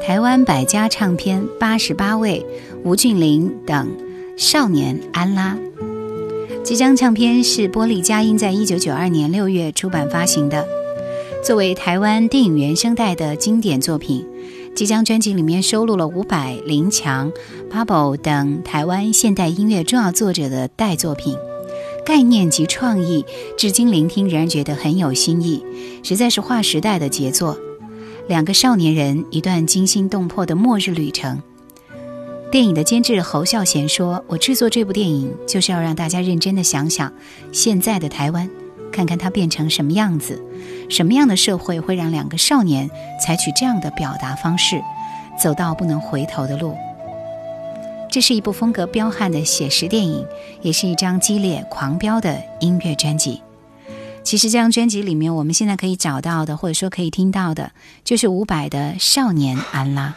台湾百家唱片八十八位，吴俊霖等少年安拉。这张唱片是玻璃佳音在一九九二年六月出版发行的，作为台湾电影原声带的经典作品。这张专辑里面收录了伍佰、林强、Pablo 等台湾现代音乐重要作者的代作品，概念及创意，至今聆听仍然觉得很有新意，实在是划时代的杰作。两个少年人，一段惊心动魄的末日旅程。电影的监制侯孝贤说：“我制作这部电影，就是要让大家认真的想想现在的台湾，看看它变成什么样子。”什么样的社会会让两个少年采取这样的表达方式，走到不能回头的路？这是一部风格彪悍的写实电影，也是一张激烈狂飙的音乐专辑。其实这张专辑里面，我们现在可以找到的，或者说可以听到的，就是伍佰的《少年安拉》。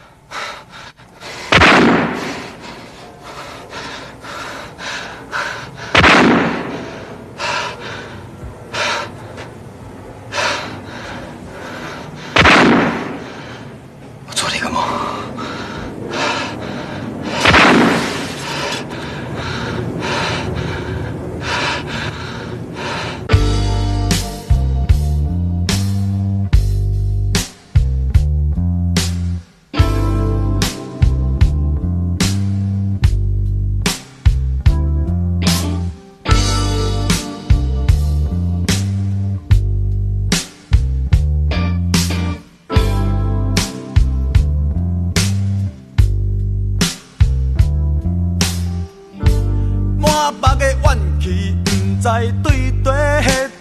在对地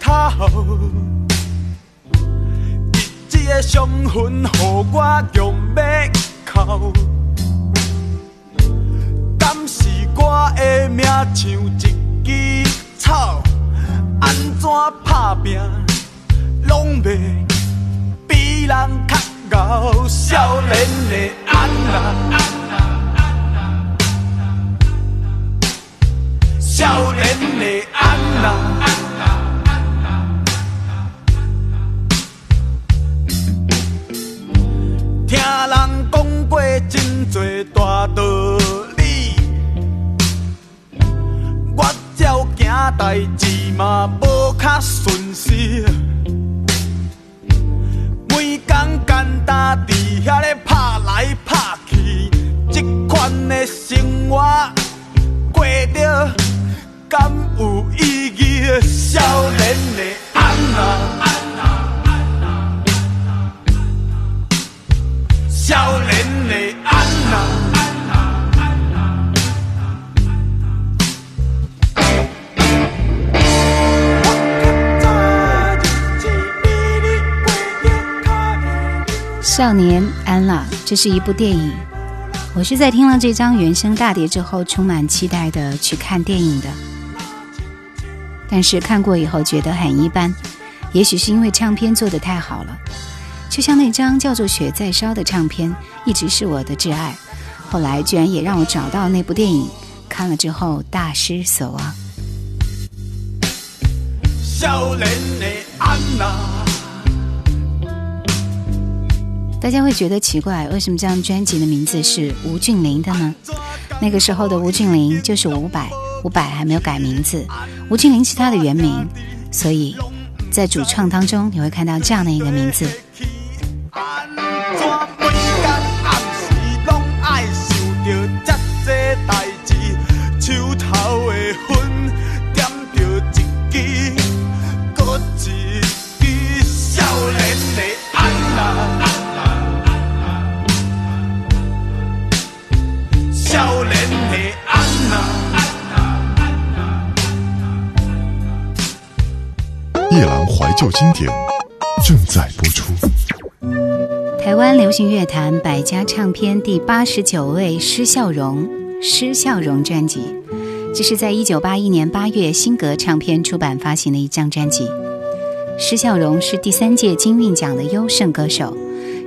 头，一纸的伤痕，予我强要哭。敢是我的命像一枝草，安怎打拼拢袂比人较敖？少年的安啦。少年的。代志嘛无较顺时，每工简单伫遐咧拍来拍去，这款的生活过着敢有义？少年的安娜，少年的安娜。少年安啦，这是一部电影。我是在听了这张原声大碟之后，充满期待的去看电影的。但是看过以后觉得很一般，也许是因为唱片做的太好了。就像那张叫做《雪在烧》的唱片，一直是我的挚爱。后来居然也让我找到那部电影，看了之后大失所望。大家会觉得奇怪，为什么这张专辑的名字是吴俊霖的呢？那个时候的吴俊霖就是伍佰，伍佰还没有改名字，吴俊霖是他的原名，所以在主创当中你会看到这样的一个名字。流行乐坛百家唱片第八十九位施孝荣，施孝荣专辑，这是在一九八一年八月新格唱片出版发行的一张专辑。施孝荣是第三届金韵奖的优胜歌手，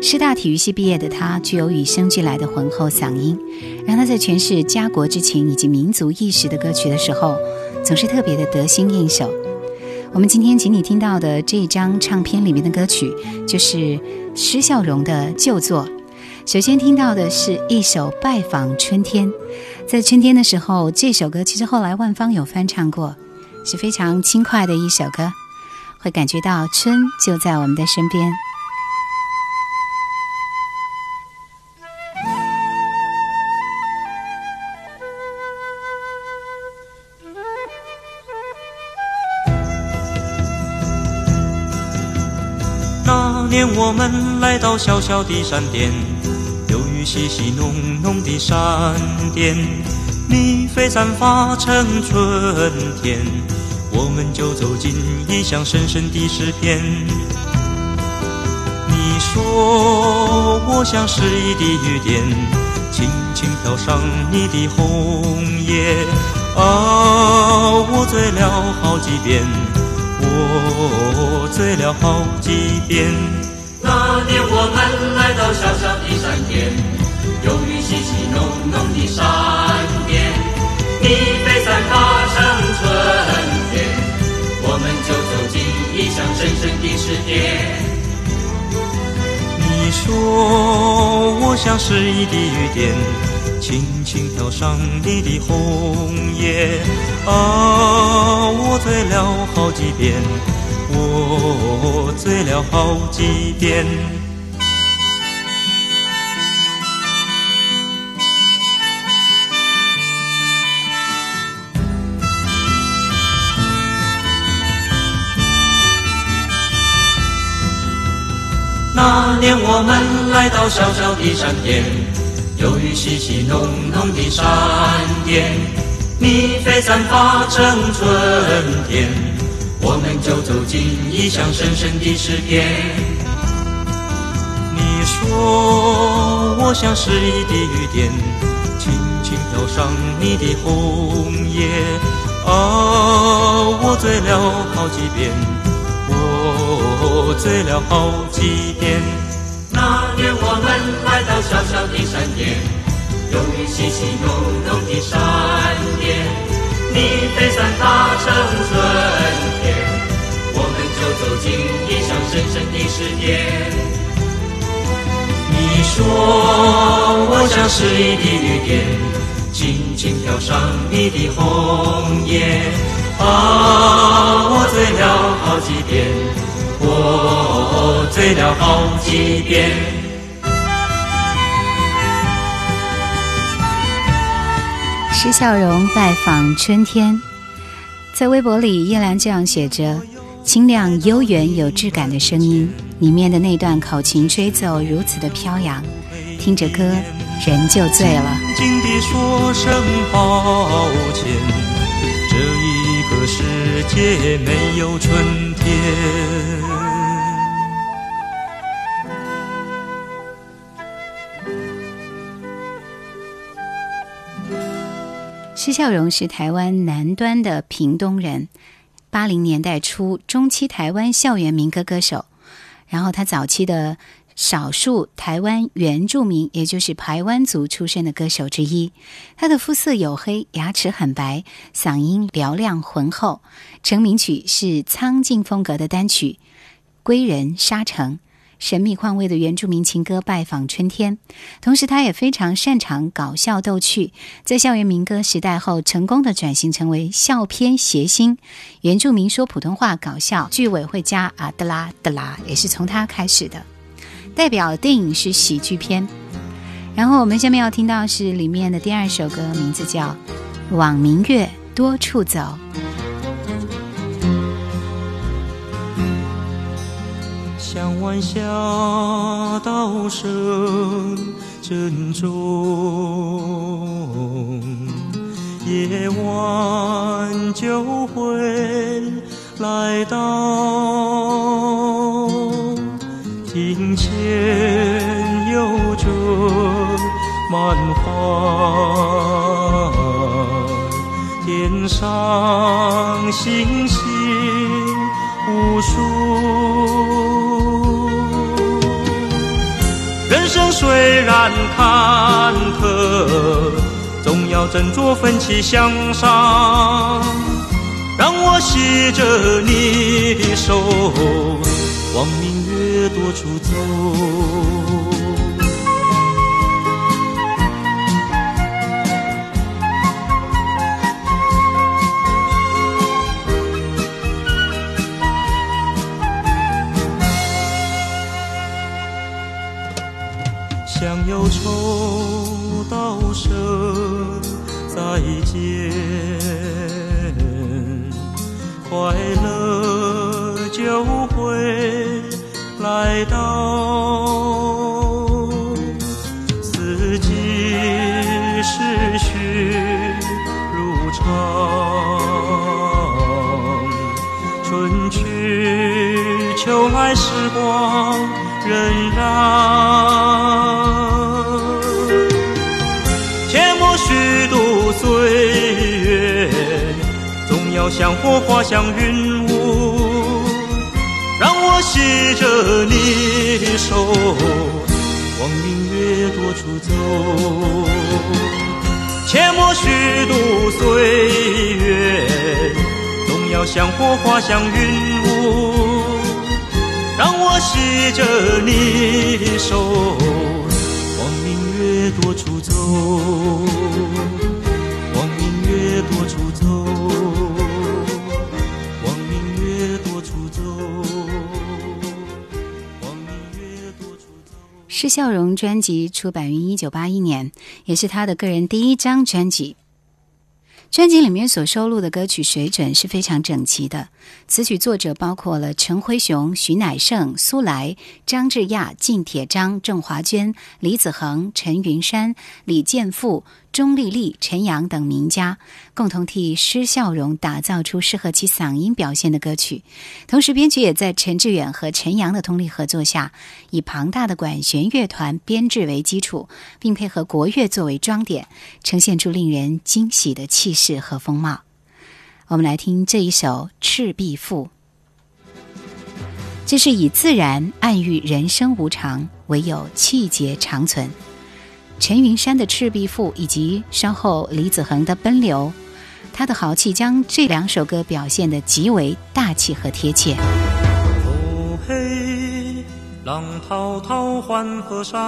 师大体育系毕业的他，具有与生俱来的浑厚嗓音，让他在诠释家国之情以及民族意识的歌曲的时候，总是特别的得心应手。我们今天请你听到的这张唱片里面的歌曲，就是施孝荣的旧作。首先听到的是一首《拜访春天》。在春天的时候，这首歌其实后来万芳有翻唱过，是非常轻快的一首歌，会感觉到春就在我们的身边。小小的山巅，有雨细细浓浓的闪电，你飞散发成春天，我们就走进异乡深深的诗篇。你说我像诗意的雨点，轻轻飘上你的红叶，啊，我醉了好几遍。我醉了好几遍。那年我们来到小小的山巅，有雨淅淅浓浓的山巅，你飞散发成春天，我们就走进异乡深深的诗篇。你说我像诗意的雨点。轻轻飘上你的红叶，啊，我醉了好几遍，我醉了好几遍。那年我们来到小小的山巅。有雨淅淅浓浓的山巅，蜜蜂散发成春天，我们就走进异乡深深的诗篇。你说我像诗意的雨点，轻轻飘上你的红叶，啊，我醉了好几遍，我醉了好几遍。那年我们来到小小的山巅，有雨淅淅浓浓的山巅，你飞散发成春天，我们就走进异乡深深的诗篇。你说我像诗意的雨点，轻轻飘上你的红叶，啊，我醉了好几遍。我醉了好几遍。施笑容拜访春天，在微博里，叶兰这样写着：“清亮、悠远、有质感的声音，里面的那段口琴吹奏如此的飘扬，听着歌，人就醉了。”静地说声抱歉，这一个世界没有春天。施孝荣是台湾南端的屏东人，八零年代初中期台湾校园民歌歌手。然后他早期的少数台湾原住民，也就是排湾族出身的歌手之一。他的肤色黝黑，牙齿很白，嗓音嘹亮浑厚。成名曲是苍劲风格的单曲《归人沙城》。神秘况味的原住民情歌《拜访春天》，同时他也非常擅长搞笑逗趣，在校园民歌时代后，成功的转型成为笑片谐星。原住民说普通话搞笑，剧尾会加啊的啦的啦，也是从他开始的。代表电影是喜剧片。然后我们下面要听到是里面的第二首歌，名字叫《往明月多处走》。晚霞道声珍重，夜晚就会来到，庭前有着满花，天上星星无数。虽然坎坷，总要振作奋起向上。让我携着你的手，往明月多处走。光荏苒。切莫虚度岁月，总要像火花像云雾，让我携着你手，往明月多处走。切莫虚度岁月，总要像火花像云雾，让我携着你手，往明月多处走，往明月多处走，往明月多处走，往明月多处走。施孝荣专辑出版于一九八一年，也是他的个人第一张专辑。专辑里面所收录的歌曲水准是非常整齐的，词曲作者包括了陈辉雄、徐乃盛、苏来、张志亚、靳铁章、郑华娟、李子恒、陈云山、李健富、钟丽丽、陈阳等名家，共同替施孝荣打造出适合其嗓音表现的歌曲。同时，编曲也在陈志远和陈阳的通力合作下，以庞大的管弦乐团编制为基础，并配合国乐作为装点，呈现出令人惊喜的气势和风貌。我们来听这一首《赤壁赋》，这是以自然暗喻人生无常，唯有气节长存。陈云山的《赤壁赋》以及稍后李子恒的《奔流》，他的豪气将这两首歌表现得极为大气和贴切。哦嘿，浪滔滔换河山，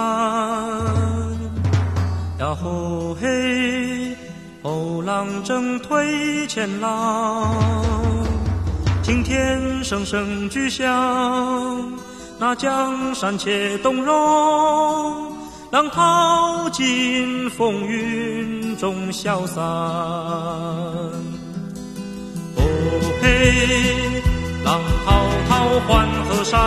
呀吼嘿，后浪正推前浪，青天声声巨响，那江山且动容，浪淘尽风云中消散。哦嘿，浪滔滔换河山，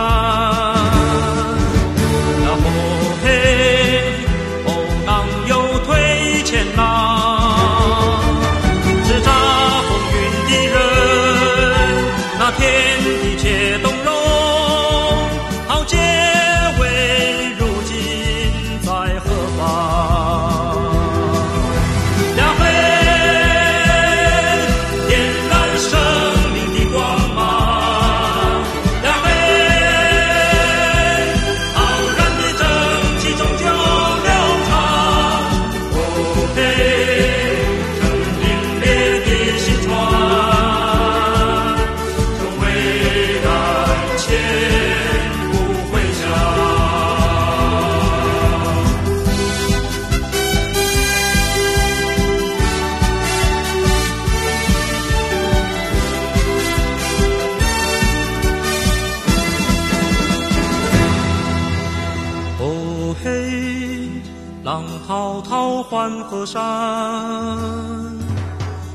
浪滔滔换河山，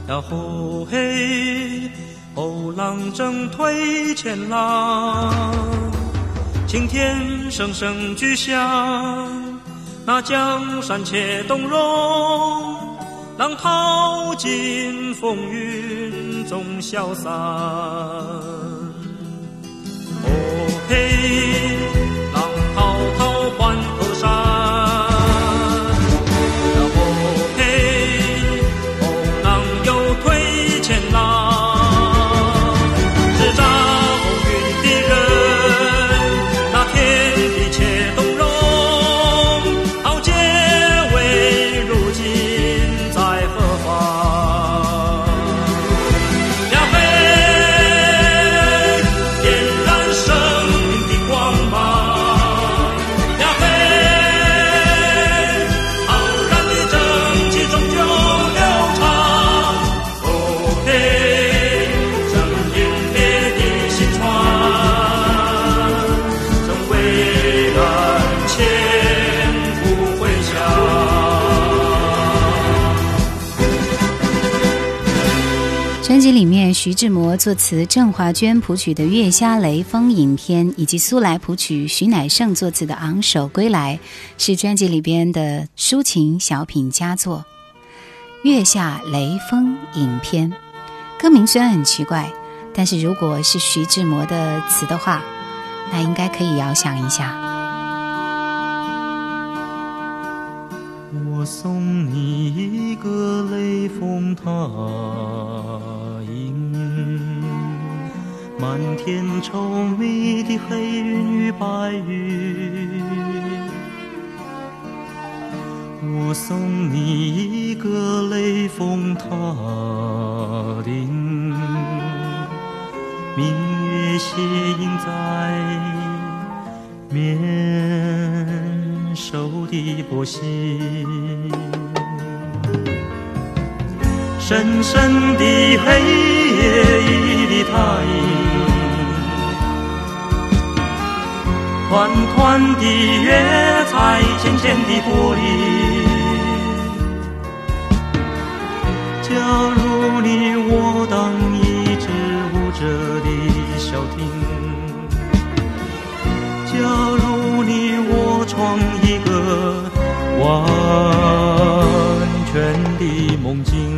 呀吼嘿，后浪正推前浪，青天声声巨响，那江山且动容，浪淘尽风云总消散。里面，徐志摩作词，郑华娟谱曲的《月下雷锋影片》，以及苏来谱曲，徐乃盛作词的《昂首归来》，是专辑里边的抒情小品佳作。《月下雷锋影片》歌名虽然很奇怪，但是如果是徐志摩的词的话，那应该可以遥想一下。我送你一个雷峰塔漫天稠密的黑云与白云。我送你一个雷峰塔顶，明月斜映在面首的波心。深深的黑夜一团团的月彩，浅浅的玻璃。假如你我当一只舞着的小艇，假如你我创一个完全的梦境。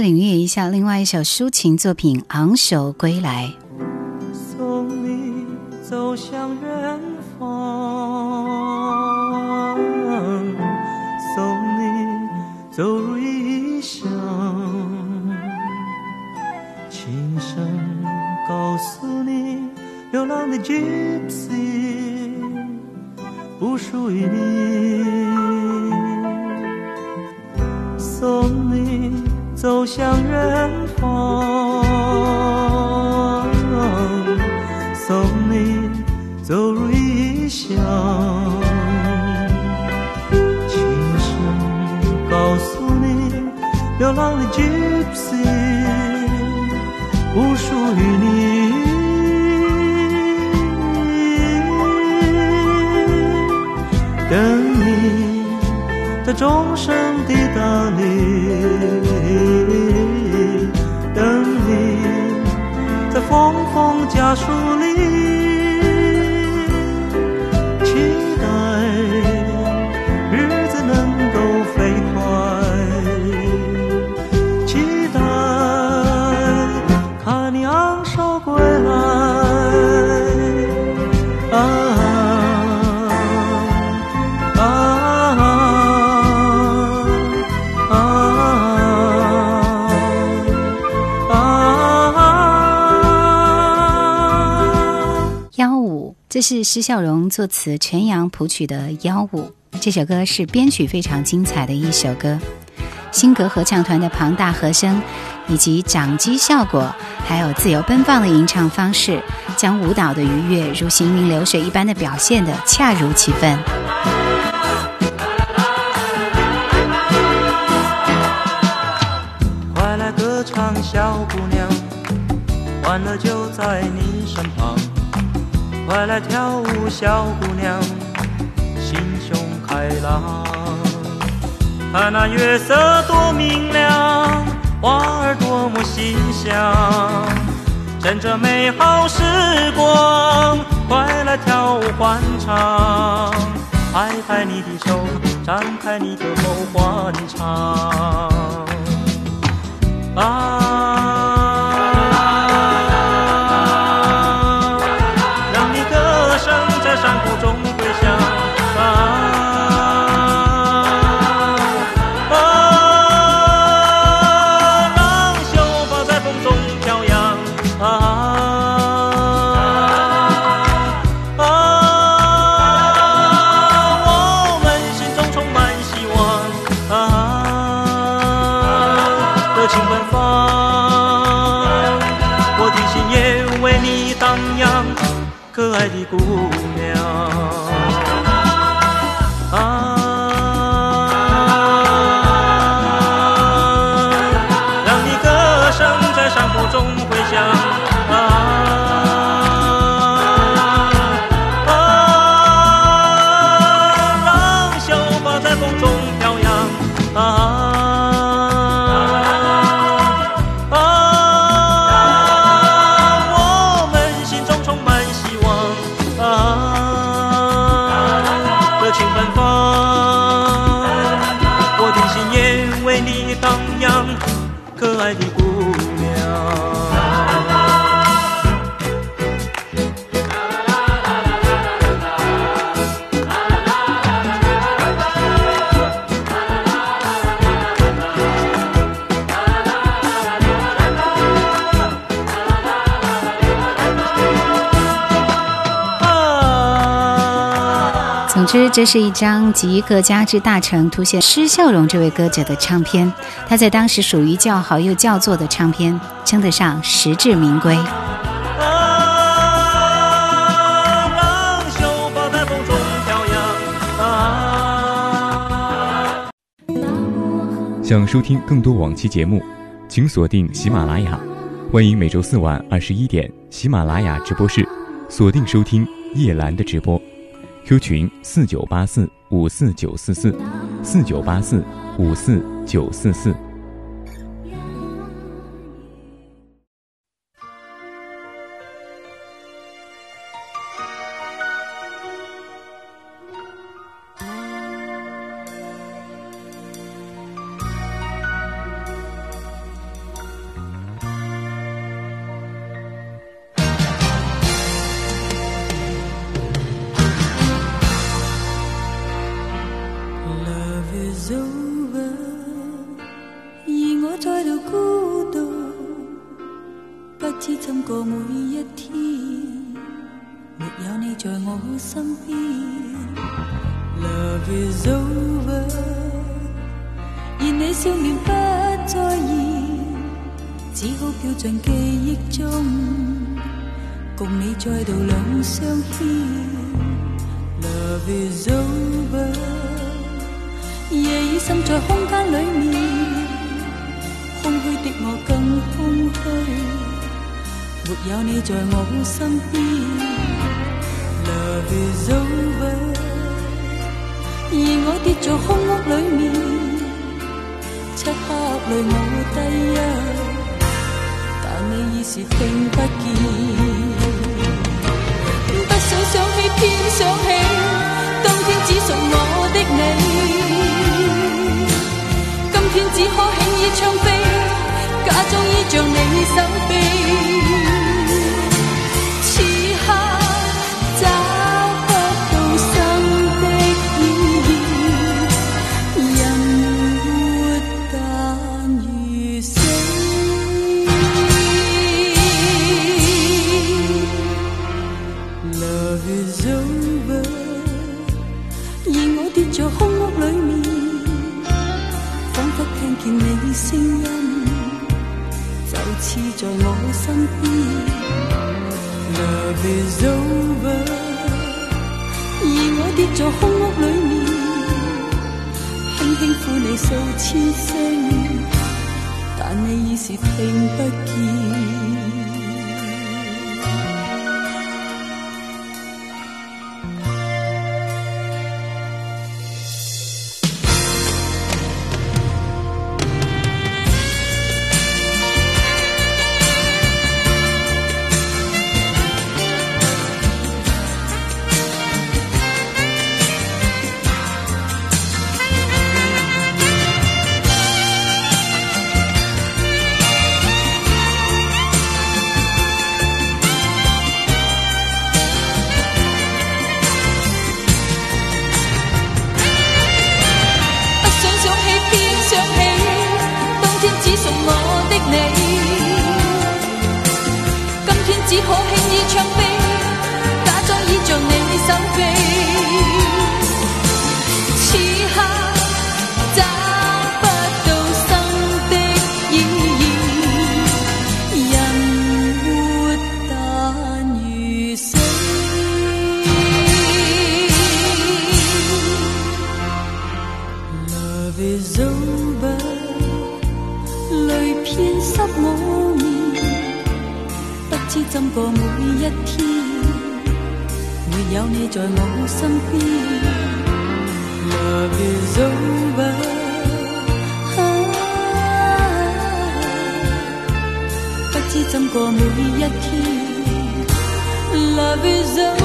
领略一下另外一首抒情作品《昂首归来》。抵达你。等你，在风风家书里，这是施孝荣作词、陈阳谱曲的《幺五》。这首歌是编曲非常精彩的一首歌，新格合唱团的庞大和声，以及掌机效果，还有自由奔放的吟唱方式，将舞蹈的愉悦如行云流水一般的表现的恰如其分。快来歌唱，小姑娘，欢乐就在你身旁。快来跳舞，小姑娘，心胸开朗。看那月色多明亮，花儿多么馨香。趁着美好时光，快来跳舞欢唱。拍拍你的手，张开你的眸，欢唱。啊。生在山谷中爱的姑娘，啊，让你歌声在山谷中回响，啊，让秀发在风中。这是一张集各家之大成，凸显师笑容这位歌者的唱片。他在当时属于叫好又叫座的唱片，称得上实至名归。啊！想收听更多往期节目，请锁定喜马拉雅。欢迎每周四晚二十一点喜马拉雅直播室，锁定收听叶兰的直播。q 群四九八四五四九四四四九八四五四九四四。盡記憶中，共你再度兩相牽。Love is over，夜已深在空間裏面，空虛的我更空虛，沒有你在我身邊。Love is over，而我跌在空屋裏面，漆黑裏我低泣。你已是听不见不想想起偏想起当天只属我的你。今天只可轻易唱飞假装依着你心扉你声音就似在我身边，Love is over，而我跌在空屋里面，轻轻呼你数千声，但你已是听不见。màu xanh phi. Love is over, vết bất chi tâm có mỗi một khi là vì dấu